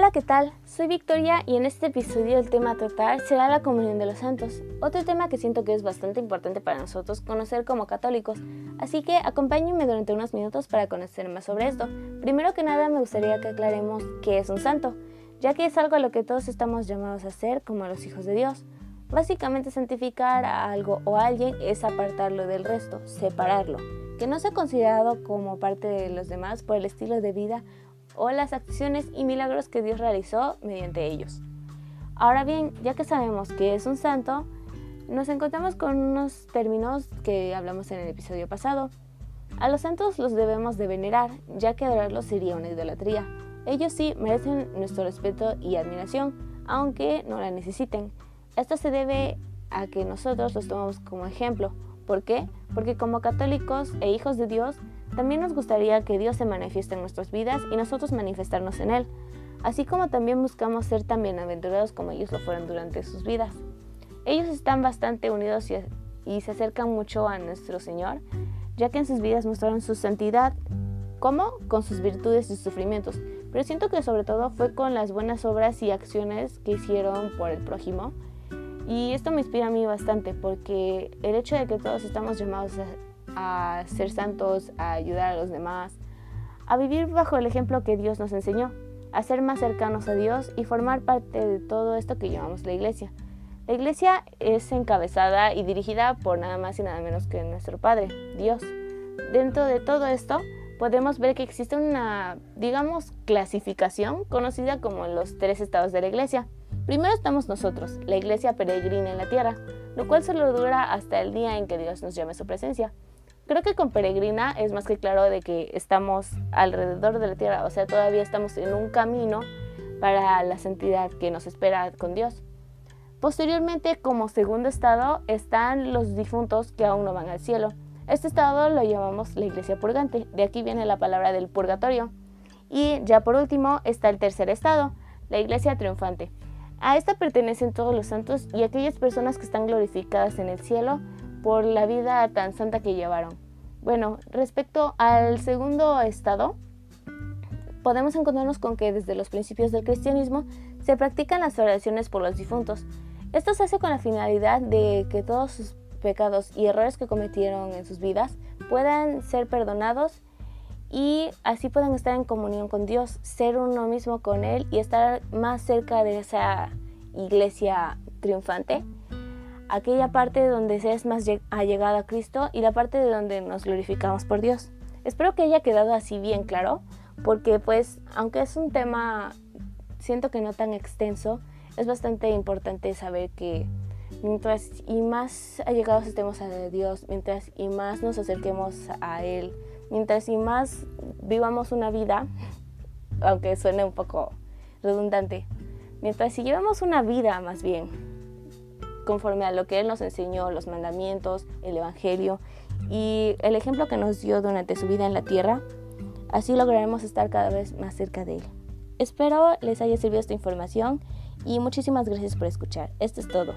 Hola, ¿qué tal? Soy Victoria y en este episodio el tema a tratar será la comunión de los santos, otro tema que siento que es bastante importante para nosotros conocer como católicos, así que acompáñenme durante unos minutos para conocer más sobre esto. Primero que nada me gustaría que aclaremos qué es un santo, ya que es algo a lo que todos estamos llamados a hacer como los hijos de Dios. Básicamente santificar a algo o a alguien es apartarlo del resto, separarlo, que no sea considerado como parte de los demás por el estilo de vida o las acciones y milagros que Dios realizó mediante ellos. Ahora bien, ya que sabemos que es un santo, nos encontramos con unos términos que hablamos en el episodio pasado. A los santos los debemos de venerar, ya que adorarlos sería una idolatría. Ellos sí merecen nuestro respeto y admiración, aunque no la necesiten. Esto se debe a que nosotros los tomamos como ejemplo. ¿Por qué? Porque como católicos e hijos de Dios también nos gustaría que Dios se manifieste en nuestras vidas y nosotros manifestarnos en Él, así como también buscamos ser tan bienaventurados como ellos lo fueron durante sus vidas. Ellos están bastante unidos y, se acercan mucho a nuestro Señor, ya que en sus vidas mostraron su santidad, como con sus virtudes y sufrimientos, pero siento que sobre todo fue con las buenas obras y acciones que hicieron por el prójimo. Y esto me inspira a mí bastante porque el hecho de que todos estamos llamados a ser santos, a ayudar a los demás, a vivir bajo el ejemplo que Dios nos enseñó, a ser más cercanos a Dios y formar parte de todo esto que llamamos la iglesia. La iglesia es encabezada y dirigida por nada más y nada menos que nuestro Padre, Dios. Dentro de todo esto podemos ver que existe una, digamos, clasificación conocida como los tres estados de la iglesia. Primero estamos nosotros, la iglesia peregrina en la tierra, lo cual solo dura hasta el día en que Dios nos llame su presencia. Creo que con Peregrina es más que claro de que estamos alrededor de la tierra, o sea, todavía estamos en un camino para la santidad que nos espera con Dios. Posteriormente, como segundo estado, están los difuntos que aún no van al cielo. Este estado lo llamamos la iglesia purgante, de aquí viene la palabra del purgatorio. Y ya por último está el tercer estado, la iglesia triunfante. A esta pertenecen todos los santos y aquellas personas que están glorificadas en el cielo por la vida tan santa que llevaron. Bueno, respecto al segundo estado, podemos encontrarnos con que desde los principios del cristianismo se practican las oraciones por los difuntos. Esto se hace con la finalidad de que todos sus pecados y errores que cometieron en sus vidas puedan ser perdonados y así puedan estar en comunión con Dios, ser uno mismo con Él y estar más cerca de esa iglesia triunfante aquella parte donde se es más allegado a Cristo y la parte de donde nos glorificamos por Dios. Espero que haya quedado así bien claro, porque pues aunque es un tema, siento que no tan extenso, es bastante importante saber que mientras y más allegados estemos a Dios, mientras y más nos acerquemos a Él, mientras y más vivamos una vida, aunque suene un poco redundante, mientras si llevamos una vida más bien conforme a lo que Él nos enseñó, los mandamientos, el Evangelio y el ejemplo que nos dio durante su vida en la tierra, así lograremos estar cada vez más cerca de Él. Espero les haya servido esta información y muchísimas gracias por escuchar. Esto es todo.